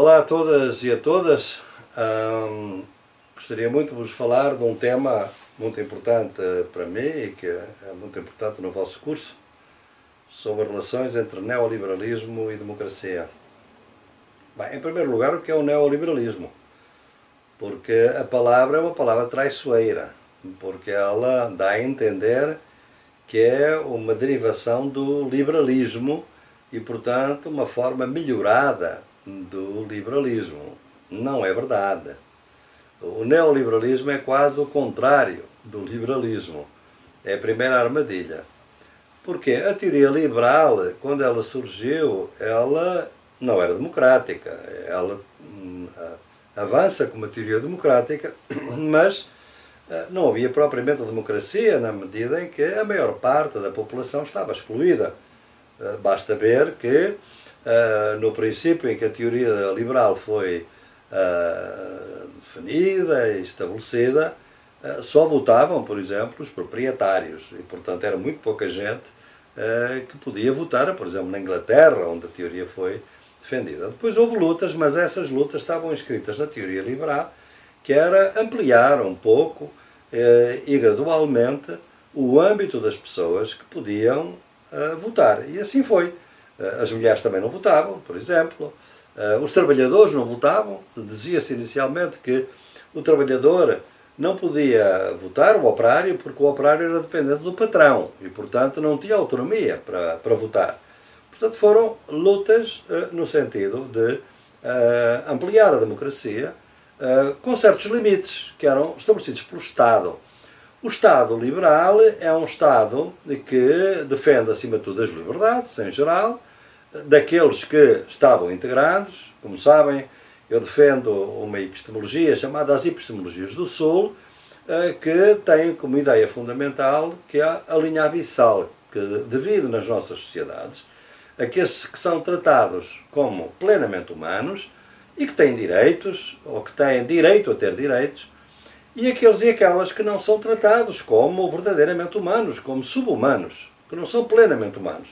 Olá a todas e a todas. gostaria muito de vos falar de um tema muito importante para mim e que é muito importante no vosso curso, sobre relações entre neoliberalismo e democracia. Bem, em primeiro lugar, o que é o neoliberalismo? Porque a palavra é uma palavra traiçoeira, porque ela dá a entender que é uma derivação do liberalismo e, portanto, uma forma melhorada do liberalismo. Não é verdade. O neoliberalismo é quase o contrário do liberalismo. É a primeira armadilha. Porque a teoria liberal, quando ela surgiu, ela não era democrática. Ela hum, avança com uma teoria democrática, mas eh, não havia propriamente democracia na medida em que a maior parte da população estava excluída. Eh, basta ver que uh, no princípio em que a teoria liberal foi uh, definida e estabelecida, uh, só votavam, por exemplo, os proprietários. E, portanto, era muito pouca gente que podia votar, por exemplo, na Inglaterra, onde a teoria foi defendida. Depois houve lutas, mas essas lutas estavam escritas na teoria liberal, que era ampliar um pouco e gradualmente o âmbito das pessoas que podiam votar. E assim foi. Eh, as mulheres também não votavam, por exemplo. Eh, os trabalhadores não votavam. Dizia-se inicialmente que o trabalhador não podia votar, o operário, porque o operário era dependente do patrão e, portanto, não tinha autonomia para, para votar. Portanto, foram lutas uh, no sentido de ampliar a democracia com certos limites que eram estabelecidos pelo Estado. O Estado liberal é um Estado que defende, acima de tudo, as liberdades, em geral, daqueles que estavam integrados. Como sabem, eu defendo uma epistemologia chamada as epistemologias do Sul, eh, que tem como ideia fundamental que é a linha abissal que divide nas nossas sociedades aqueles que são tratados como plenamente humanos e que têm direitos, ou que têm direito a ter direitos, e aqueles e aquelas que não são tratados como verdadeiramente humanos, como subhumanos, que não são plenamente humanos.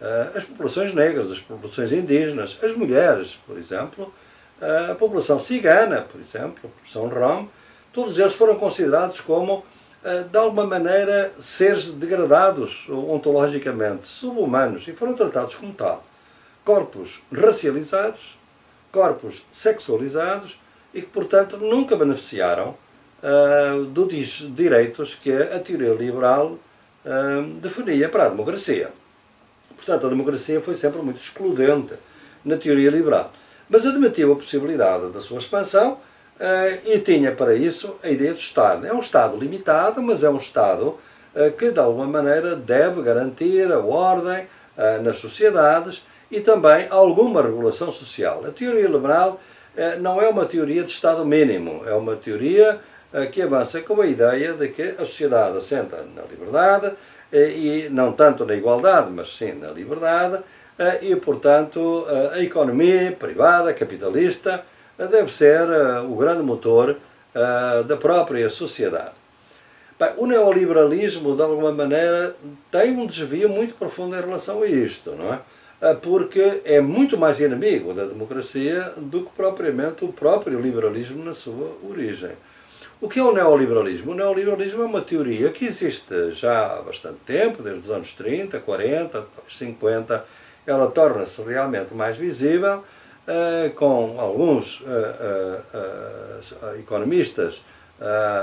Eh, as populações negras, as populações indígenas, as mulheres, por exemplo, a população cigana, por exemplo, a população rom, todos eles foram considerados como, eh, de alguma maneira, seres degradados ontologicamente, subhumanos, e foram tratados como tal. Corpos racializados, corpos sexualizados e que, portanto, nunca beneficiaram uh, dos direitos que a teoria liberal uh, definia para a democracia. Portanto, a democracia foi sempre muito excludente na teoria liberal. Mas admitiu a possibilidade da sua expansão eh, e tinha para isso a ideia do Estado. É um Estado limitado, mas é um Estado eh, que, de alguma maneira, deve garantir a ordem eh, nas sociedades e também alguma regulação social. A teoria liberal não é uma teoria de Estado mínimo, é uma teoria que avança com a ideia de que a sociedade assenta na liberdade, e não tanto na igualdade, mas sim na liberdade, eh, e, portanto, eh, a economia privada, capitalista, deve ser o grande motor da própria sociedade. Bem, o neoliberalismo, de alguma maneira, tem um desvio muito profundo em relação a isto, não é? Porque é muito mais inimigo da democracia do que propriamente o próprio liberalismo na sua origem. O que é o neoliberalismo? O neoliberalismo é uma teoria que existe já há bastante tempo, desde os anos 30, 40, 50. Ela torna-se realmente mais visível, eh, com alguns eh, eh, economistas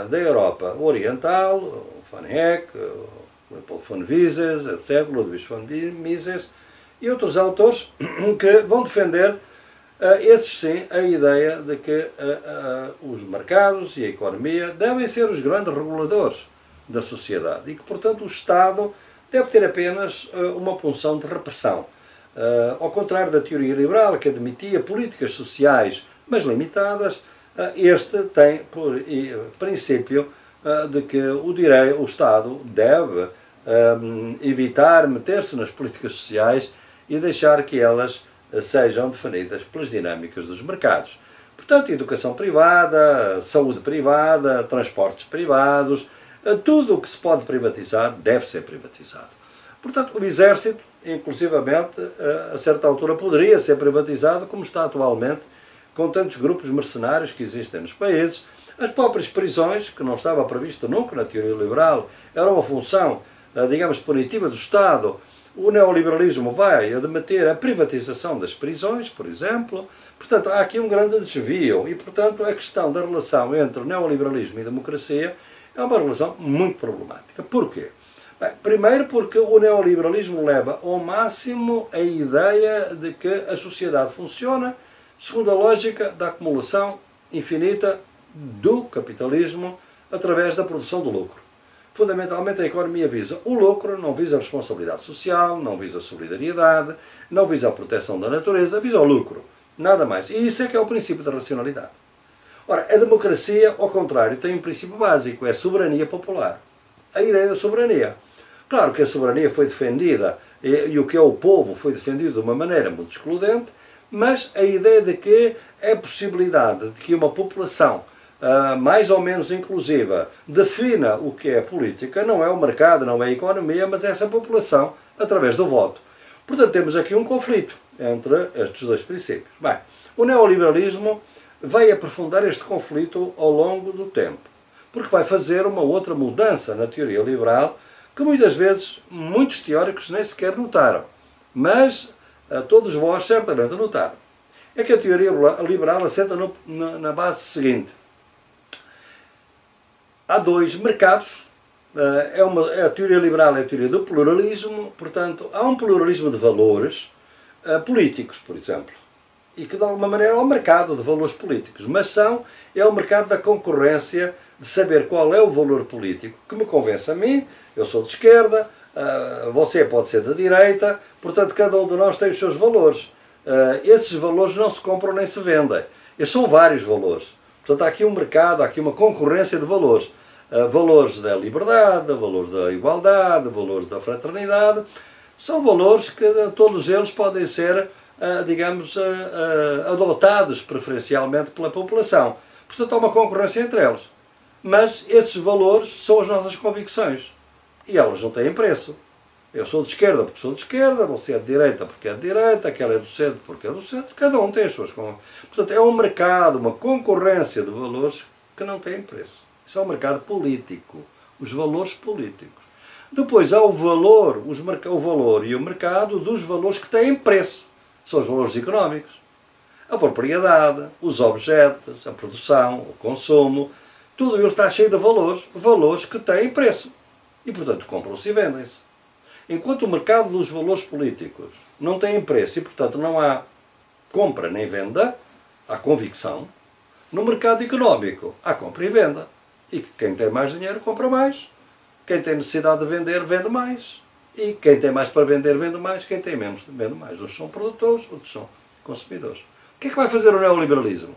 da Europa Oriental, Van Eyck, Leopold von Mises, etc., Ludwig von Mises, e outros autores que vão defender esses sim, a ideia de que uh, uh, os mercados e a economia devem ser os grandes reguladores da sociedade e que, portanto, o Estado deve ter apenas uma função de repressão. ao contrário da teoria liberal, que admitia políticas sociais, mas limitadas, este tem por princípio de que o, direito, o Estado deve evitar meter-se nas políticas sociais e deixar que elas sejam definidas pelas dinâmicas dos mercados. Portanto, educação privada, saúde privada, transportes privados, eh, tudo o que se pode privatizar deve ser privatizado. Portanto, o Exército, inclusivamente, eh, a certa altura poderia ser privatizado, como está atualmente, com tantos grupos mercenários que existem nos países, as próprias prisões, que não estava previsto nunca na teoria liberal, era uma função, eh, digamos, punitiva do Estado. O neoliberalismo vai admitir a privatização das prisões, por exemplo. Portanto, há aqui um grande desvio e, portanto, a questão da relação entre neoliberalismo e democracia é uma relação muito problemática. Porquê? Bem, primeiro porque o neoliberalismo leva ao máximo a ideia de que a sociedade funciona segundo a lógica da acumulação infinita do capitalismo através da produção do lucro. Fundamentalmente, a economia visa o lucro, não visa a responsabilidade social, não visa a solidariedade, não visa a proteção da natureza, visa o lucro. Nada mais. E isso é que é o princípio da racionalidade. Ora, a democracia, ao contrário, tem um princípio básico, é a soberania popular. A ideia da soberania. Claro que a soberania foi defendida e, e o que é o povo foi defendido de uma maneira muito excludente, mas a ideia de que é a possibilidade de que uma população uh, mais ou menos inclusiva defina o que é política não é o mercado, não é a economia, mas é essa população através do voto. Portanto, temos aqui um conflito entre estes dois princípios. Bem, o neoliberalismo vai aprofundar este conflito ao longo do tempo, porque vai fazer uma outra mudança na teoria liberal que muitas vezes muitos teóricos nem sequer notaram, mas todos vós certamente notaram. É que a teoria liberal assenta no, na, na base seguinte. Há dois mercados, eh, é uma, é a teoria liberal é a teoria do pluralismo, portanto, há um pluralismo de valores uh, políticos, por exemplo e que de alguma maneira é o mercado de valores políticos, mas são, é o mercado da concorrência de saber qual é o valor político que me convence a mim, eu sou de esquerda, uh, você pode ser de direita, portanto cada um de nós tem os seus valores. Esses valores não se compram nem se vendem. Esses são vários valores. Portanto há aqui um mercado, há aqui uma concorrência de valores. Uh, valores da liberdade, valores da igualdade, valores da fraternidade. São valores que todos eles podem ser digamos, adotados preferencialmente pela população. Portanto, há uma concorrência entre eles. Mas esses valores são as nossas convicções. E elas não têm preço. Eu sou de esquerda porque sou de esquerda, você é de direita porque é de direita, aquela é do centro porque é do centro, cada um tem as suas. Portanto, é um mercado, uma concorrência de valores que não tem preço. Isso é um mercado político. Os valores políticos. Depois há o valor, os, o valor e o mercado dos valores que têm preço são os valores económicos. A propriedade, os objetos, a produção, o consumo, tudo isso está cheio de valores, valores que têm preço. E, portanto, compram-se e vendem-se. Enquanto o mercado dos valores políticos não tem preço e, portanto, não há compra nem venda, há convicção. No mercado económico, há compra e venda. E quem tem mais dinheiro compra mais. Quem tem necessidade de vender, vende mais. E quem tem mais para vender, vende mais. Quem tem menos, vende mais. Uns são produtores, outros são consumidores. O que é que vai fazer o neoliberalismo?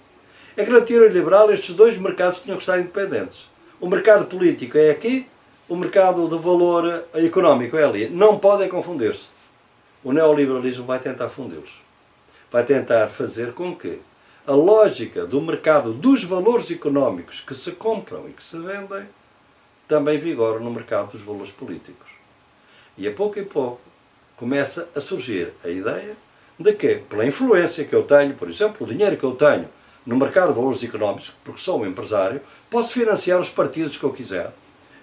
É que na teoria liberal estes dois mercados tinham que estar independentes. O mercado político é aqui, o mercado de valor económico é ali. Não podem confundir-se. O neoliberalismo vai tentar fundi-los. Vai tentar fazer com que a lógica do mercado dos valores económicos que se compram e que se vendem também vigore no mercado dos valores políticos. E a pouco e pouco começa a surgir a ideia de que, pela influência que eu tenho, por exemplo, o dinheiro que eu tenho no mercado de valores económicos, porque sou um empresário, posso financiar os partidos que eu quiser,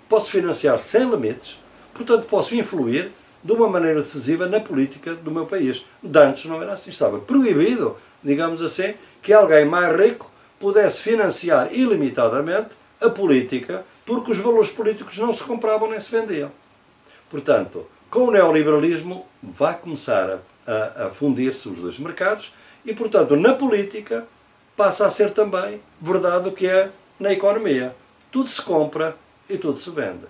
posso financiar sem limites, portanto posso influir de uma maneira decisiva na política do meu país. De antes não era assim, estava proibido, digamos assim, que alguém mais rico pudesse financiar ilimitadamente a política, porque os valores políticos não se compravam nem se vendiam. Portanto, com o neoliberalismo vai começar a, a fundir-se os dois mercados e, portanto, na política passa a ser também verdade o que é na economia. Tudo se compra e tudo se vende.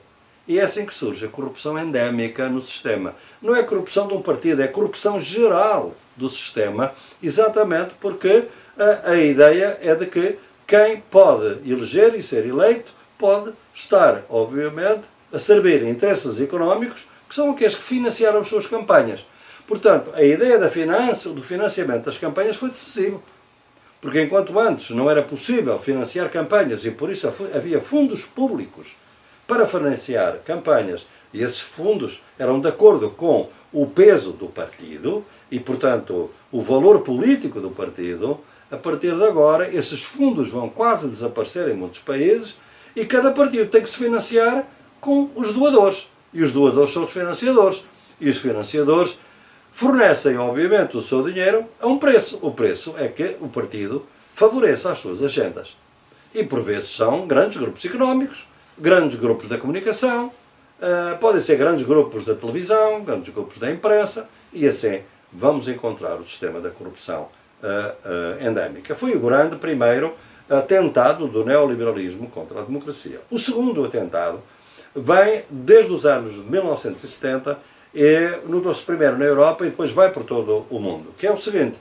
E é assim que surge a corrupção endémica no sistema. Não é corrupção de um partido, é corrupção geral do sistema, exatamente porque a, a ideia é de que quem pode eleger e ser eleito pode estar, obviamente, a servir interesses económicos que são aqueles que financiaram as suas campanhas. Portanto, a ideia da finança, do financiamento das campanhas foi decisivo. Porque enquanto antes não era possível financiar campanhas e por isso havia fundos públicos para financiar campanhas, e esses fundos eram de acordo com o peso do partido e, portanto, o valor político do partido, a partir de agora, esses fundos vão quase desaparecer em muitos países e cada partido tem que se financiar com os doadores. E os doadores são os financiadores. E os financiadores fornecem, obviamente, o seu dinheiro a um preço. O preço é que o partido favoreça as suas agendas. E por vezes são grandes grupos económicos, grandes grupos da comunicação, uh, podem ser grandes grupos da televisão, grandes grupos da imprensa, e assim vamos encontrar o sistema da corrupção uh, endémica. Foi o grande primeiro atentado do neoliberalismo contra a democracia. O segundo atentado vem desde os anos de 1970 e notou-se primeiro na Europa e depois vai por todo o mundo, que é o seguinte,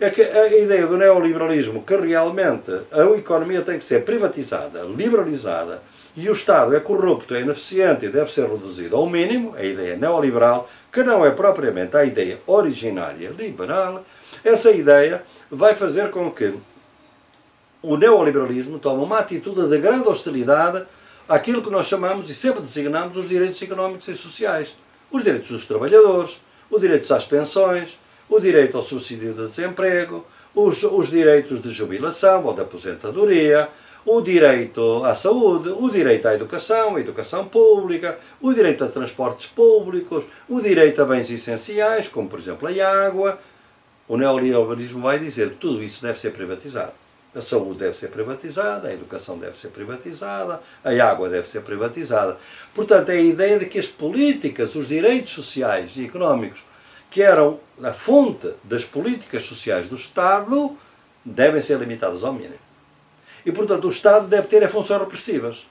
é que a ideia do neoliberalismo, que realmente a economia tem que ser privatizada, liberalizada, e o Estado é corrupto, é ineficiente e deve ser reduzido ao mínimo, a ideia neoliberal, que não é propriamente a ideia originária liberal, essa ideia vai fazer com que o neoliberalismo tome uma atitude de grande hostilidade àquilo que nós chamamos e sempre designamos os direitos económicos e sociais. Os direitos dos trabalhadores, os direitos às pensões, o direito ao subsídio de desemprego, os, os direitos de jubilação ou de aposentadoria, o direito à saúde, o direito à educação, a educação pública, o direito a transportes públicos, o direito a bens essenciais, como por exemplo a água. O neoliberalismo vai dizer que tudo isso deve ser privatizado. A saúde deve ser privatizada, a educação deve ser privatizada, a água deve ser privatizada. Portanto, é a ideia de que as políticas, os direitos sociais e económicos, que eram a fonte das políticas sociais do Estado, devem ser limitados ao mínimo. E, portanto, o Estado deve ter funções repressivas.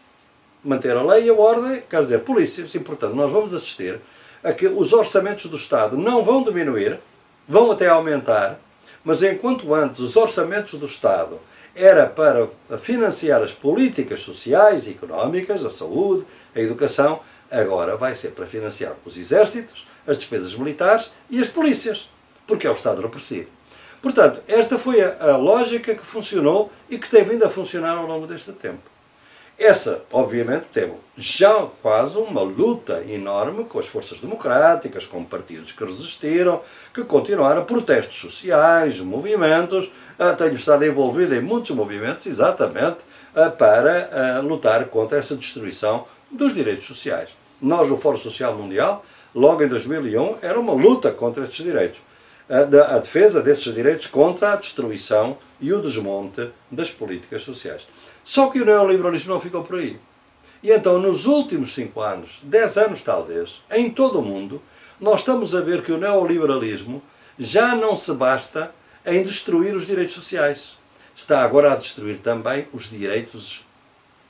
Manter a lei e a ordem, quer dizer, polícias. E, portanto, nós vamos assistir a que os orçamentos do Estado não vão diminuir, vão até aumentar, mas enquanto antes os orçamentos do Estado era para financiar as políticas sociais e económicas, a saúde, a educação, agora vai ser para financiar os exércitos, as despesas militares e as polícias, porque é o Estado repressivo. Portanto, esta foi a, a lógica que funcionou e que tem vindo a funcionar ao longo deste tempo. Essa, obviamente, teve já quase uma luta enorme com as forças democráticas, com partidos que resistiram, que continuaram, protestos sociais, movimentos. Ah, tenho estado envolvido em muitos movimentos exatamente ah, para ah, lutar contra essa destruição dos direitos sociais. Nós, o Fórum Social Mundial, logo em 2001, era uma luta contra esses direitos. A defesa desses direitos contra a destruição e o desmonte das políticas sociais. Só que o neoliberalismo não ficou por aí. E então, nos últimos cinco anos, dez anos talvez, em todo o mundo, nós estamos a ver que o neoliberalismo já não se basta em destruir os direitos sociais. Está agora a destruir também os direitos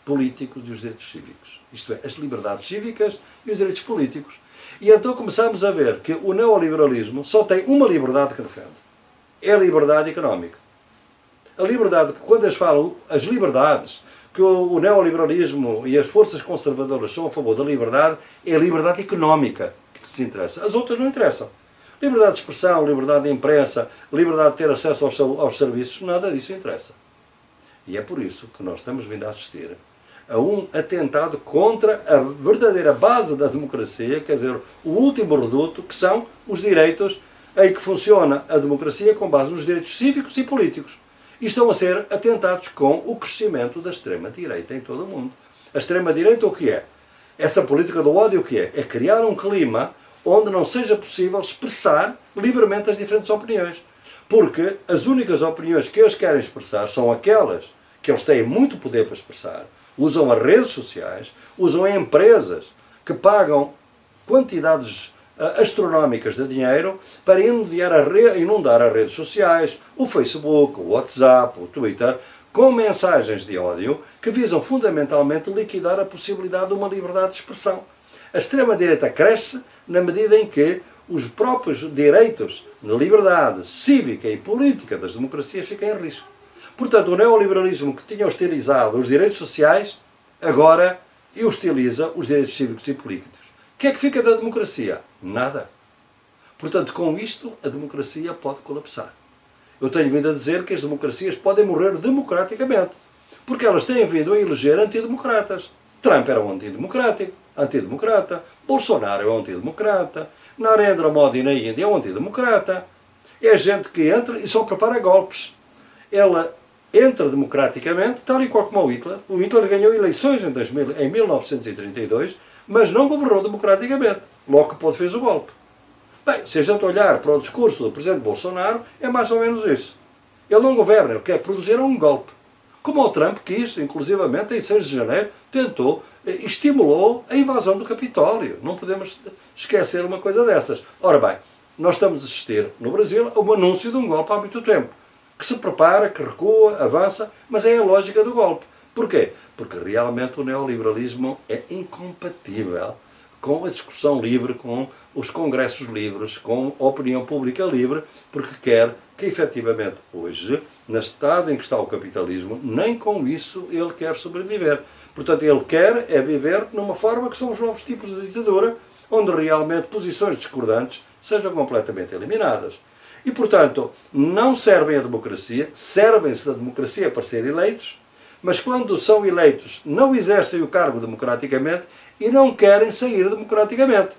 políticos e os direitos cívicos. Isto é, as liberdades cívicas e os direitos políticos. E então começamos a ver que o neoliberalismo só tem uma liberdade que defende. É a liberdade económica a liberdade, quando eles falam as liberdades, que o, o neoliberalismo e as forças conservadoras são a favor da liberdade, é a liberdade económica que se interessa. As outras não interessam. Liberdade de expressão, liberdade de imprensa, liberdade de ter acesso aos, aos serviços, nada disso interessa. E é por isso que nós estamos vindo a assistir a um atentado contra a verdadeira base da democracia, quer dizer, o último reduto, que são os direitos em que funciona a democracia com base nos direitos cívicos e políticos e estão a ser atentados com o crescimento da extrema-direita em todo o mundo. A extrema-direita o que é? Essa política do ódio o que é? É criar um clima onde não seja possível expressar livremente as diferentes opiniões. Porque as únicas opiniões que eles querem expressar são aquelas que eles têm muito poder para expressar, usam as redes sociais, usam empresas que pagam quantidades astronómicas de dinheiro para inundar as redes sociais, o Facebook, o WhatsApp, o Twitter, com mensagens de ódio que visam fundamentalmente liquidar a possibilidade de uma liberdade de expressão. A extrema-direita cresce na medida em que os próprios direitos de liberdade cívica e política das democracias ficam em risco. Portanto, o neoliberalismo que tinha hostilizado os direitos sociais, agora hostiliza os direitos cívicos e políticos. O que é que fica da democracia? Nada. Portanto, com isto, a democracia pode colapsar. Eu tenho vindo a dizer que as democracias podem morrer democraticamente, porque elas têm vindo a eleger antidemocratas. Trump era um antidemocrático, antidemocrata, Bolsonaro é um antidemocrata, Narendra Modi na Índia é um antidemocrata. É gente que entra e só prepara golpes. ela entra democraticamente, tal e qual como o Hitler. O Hitler ganhou eleições em, 2000, em 1932, mas não governou democraticamente. Logo que pôde fez o golpe. Bem, se a gente olhar para o discurso do presidente Bolsonaro, é mais ou menos isso. Ele não governa, ele quer produzir um golpe. Como o Trump quis, inclusivamente em 6 de janeiro, tentou, eh, estimulou a invasão do Capitólio. Não podemos esquecer uma coisa dessas. Ora bem, nós estamos a assistir no Brasil a um anúncio de um golpe há muito tempo. Que se prepara, que recua, avança, mas é a lógica do golpe. Porquê? Porque realmente o neoliberalismo é incompatível com a discussão livre, com os congressos livres, com a opinião pública livre, porque quer que efetivamente hoje, na estado em que está o capitalismo, nem com isso ele quer sobreviver. Portanto, ele quer é viver numa forma que são os novos tipos de ditadura, onde realmente posições discordantes sejam completamente eliminadas. E, portanto, não servem à democracia, servem-se da democracia para ser eleitos, mas quando são eleitos não exercem o cargo democraticamente e não querem sair democraticamente.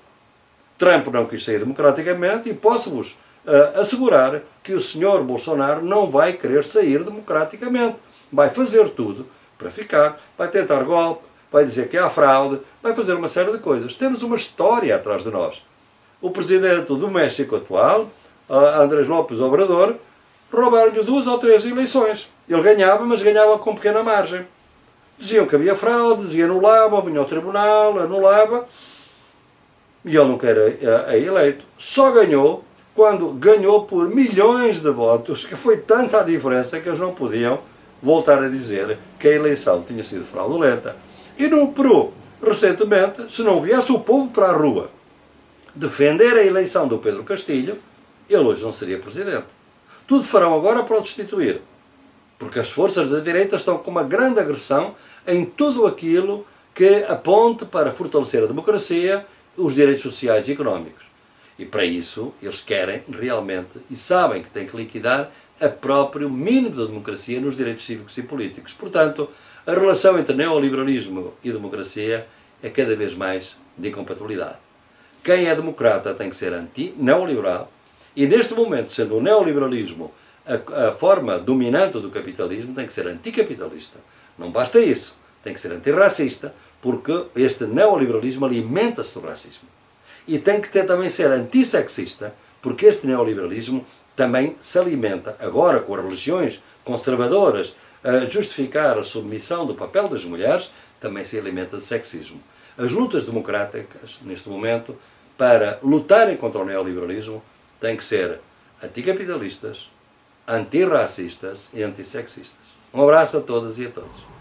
Trump não quis sair democraticamente e posso-vos uh, assegurar que o senhor Bolsonaro não vai querer sair democraticamente. Vai fazer tudo para ficar, vai tentar golpe, vai dizer que há fraude, vai fazer uma série de coisas. Temos uma história atrás de nós. O presidente do México atual, uh, Andrés López Obrador, roubaram-lhe duas ou três eleições. Ele ganhava, mas ganhava com pequena margem. Diziam que havia fraude, diziam anulava, vinha ao tribunal, anulava, e ele nunca era é, é eleito. Só ganhou quando ganhou por milhões de votos, que foi tanta a diferença que eles não podiam voltar a dizer que a eleição tinha sido fraudulenta. E no Peru, recentemente, se não viesse o povo para a rua defender a eleição do Pedro Castilho, ele hoje não seria presidente. Tudo farão agora para o destituir. Porque as forças da direita estão com uma grande agressão em tudo aquilo que aponte para fortalecer a democracia, os direitos sociais e económicos. E para isso eles querem realmente e sabem que têm que liquidar a próprio mínimo da democracia nos direitos cívicos e políticos. Portanto, a relação entre neoliberalismo e democracia é cada vez mais de incompatibilidade. Quem é democrata tem que ser anti-neoliberal e, neste momento, sendo o neoliberalismo a, a forma dominante do capitalismo, tem que ser anticapitalista. Não basta isso. Tem que ser antirracista, porque este neoliberalismo alimenta-se do racismo. E tem que ter, também ser antissexista, porque este neoliberalismo também se alimenta, agora com as religiões conservadoras a justificar a submissão do papel das mulheres, também se alimenta de sexismo. As lutas democráticas, neste momento, para lutarem contra o neoliberalismo, têm que ser anticapitalistas, antirracistas e antissexistas. Um abraço a todas e a todos.